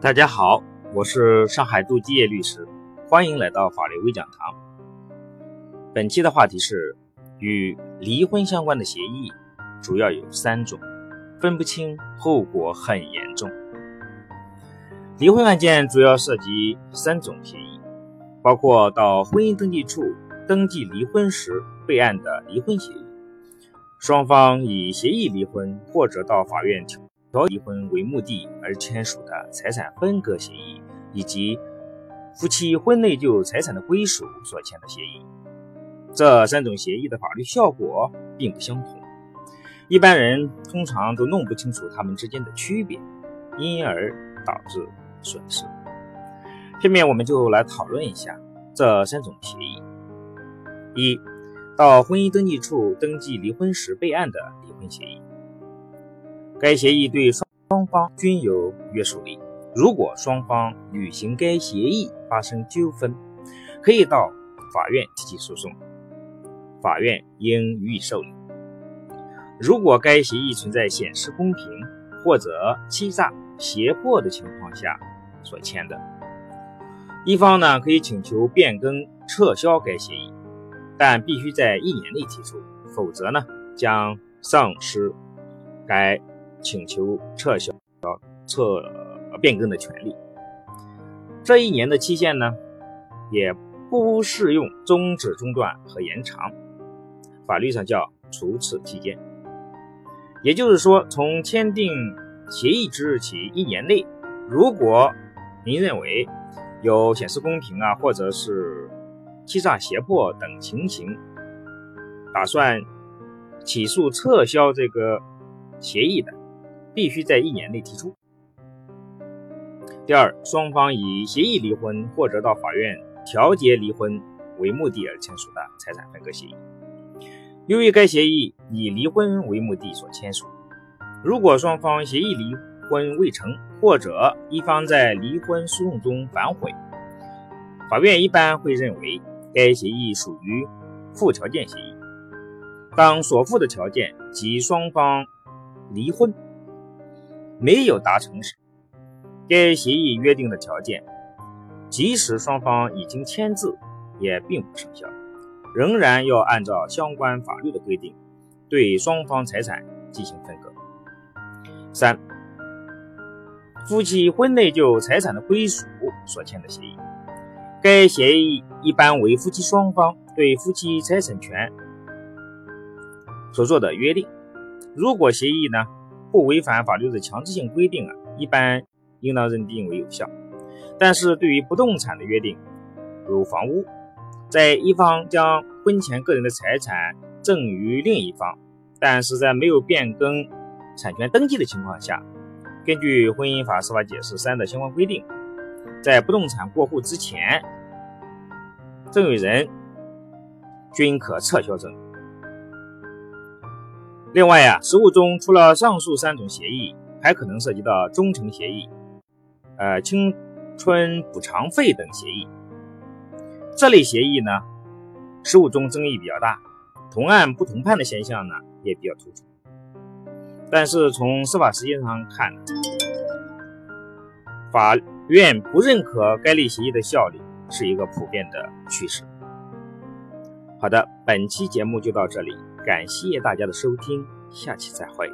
大家好，我是上海杜基业律师，欢迎来到法律微讲堂。本期的话题是与离婚相关的协议，主要有三种，分不清，后果很严重。离婚案件主要涉及三种协议，包括到婚姻登记处登记离婚时备案的离婚协议，双方以协议离婚或者到法院调。离婚为目的而签署的财产分割协议，以及夫妻婚内就财产的归属所签的协议，这三种协议的法律效果并不相同，一般人通常都弄不清楚它们之间的区别，因而导致损失。下面我们就来讨论一下这三种协议：一、到婚姻登记处登记离婚时备案的离婚协议。该协议对双方均有约束力。如果双方履行该协议发生纠纷，可以到法院提起诉讼，法院应予以受理。如果该协议存在显示公平或者欺诈、胁迫的情况下所签的，一方呢可以请求变更、撤销该协议，但必须在一年内提出，否则呢将丧失该。请求撤销、撤变更的权利。这一年的期限呢，也不适用终止、中断和延长，法律上叫除此期间。也就是说，从签订协议之日起一年内，如果您认为有显示公平啊，或者是欺诈、胁迫等情形，打算起诉撤销这个协议的。必须在一年内提出。第二，双方以协议离婚或者到法院调解离婚为目的而签署的财产分割协议，由于该协议以离婚为目的所签署，如果双方协议离婚未成，或者一方在离婚诉讼中反悔，法院一般会认为该协议属于附条件协议。当所附的条件及双方离婚。没有达成时，该协议约定的条件，即使双方已经签字，也并不生效，仍然要按照相关法律的规定，对双方财产进行分割。三、夫妻婚内就财产的归属所签的协议，该协议一般为夫妻双方对夫妻财产权所做的约定。如果协议呢？不违反法律的强制性规定啊，一般应当认定为有效。但是对于不动产的约定，如房屋，在一方将婚前个人的财产赠与另一方，但是在没有变更产权登记的情况下，根据《婚姻法司法解释三》的相关规定，在不动产过户之前，赠与人均可撤销赠与。另外呀，实务中除了上述三种协议，还可能涉及到忠诚协议、呃青春补偿费等协议。这类协议呢，实务中争议比较大，同案不同判的现象呢也比较突出。但是从司法实践上看，法院不认可该类协议的效力是一个普遍的趋势。好的，本期节目就到这里。感谢大家的收听，下期再会。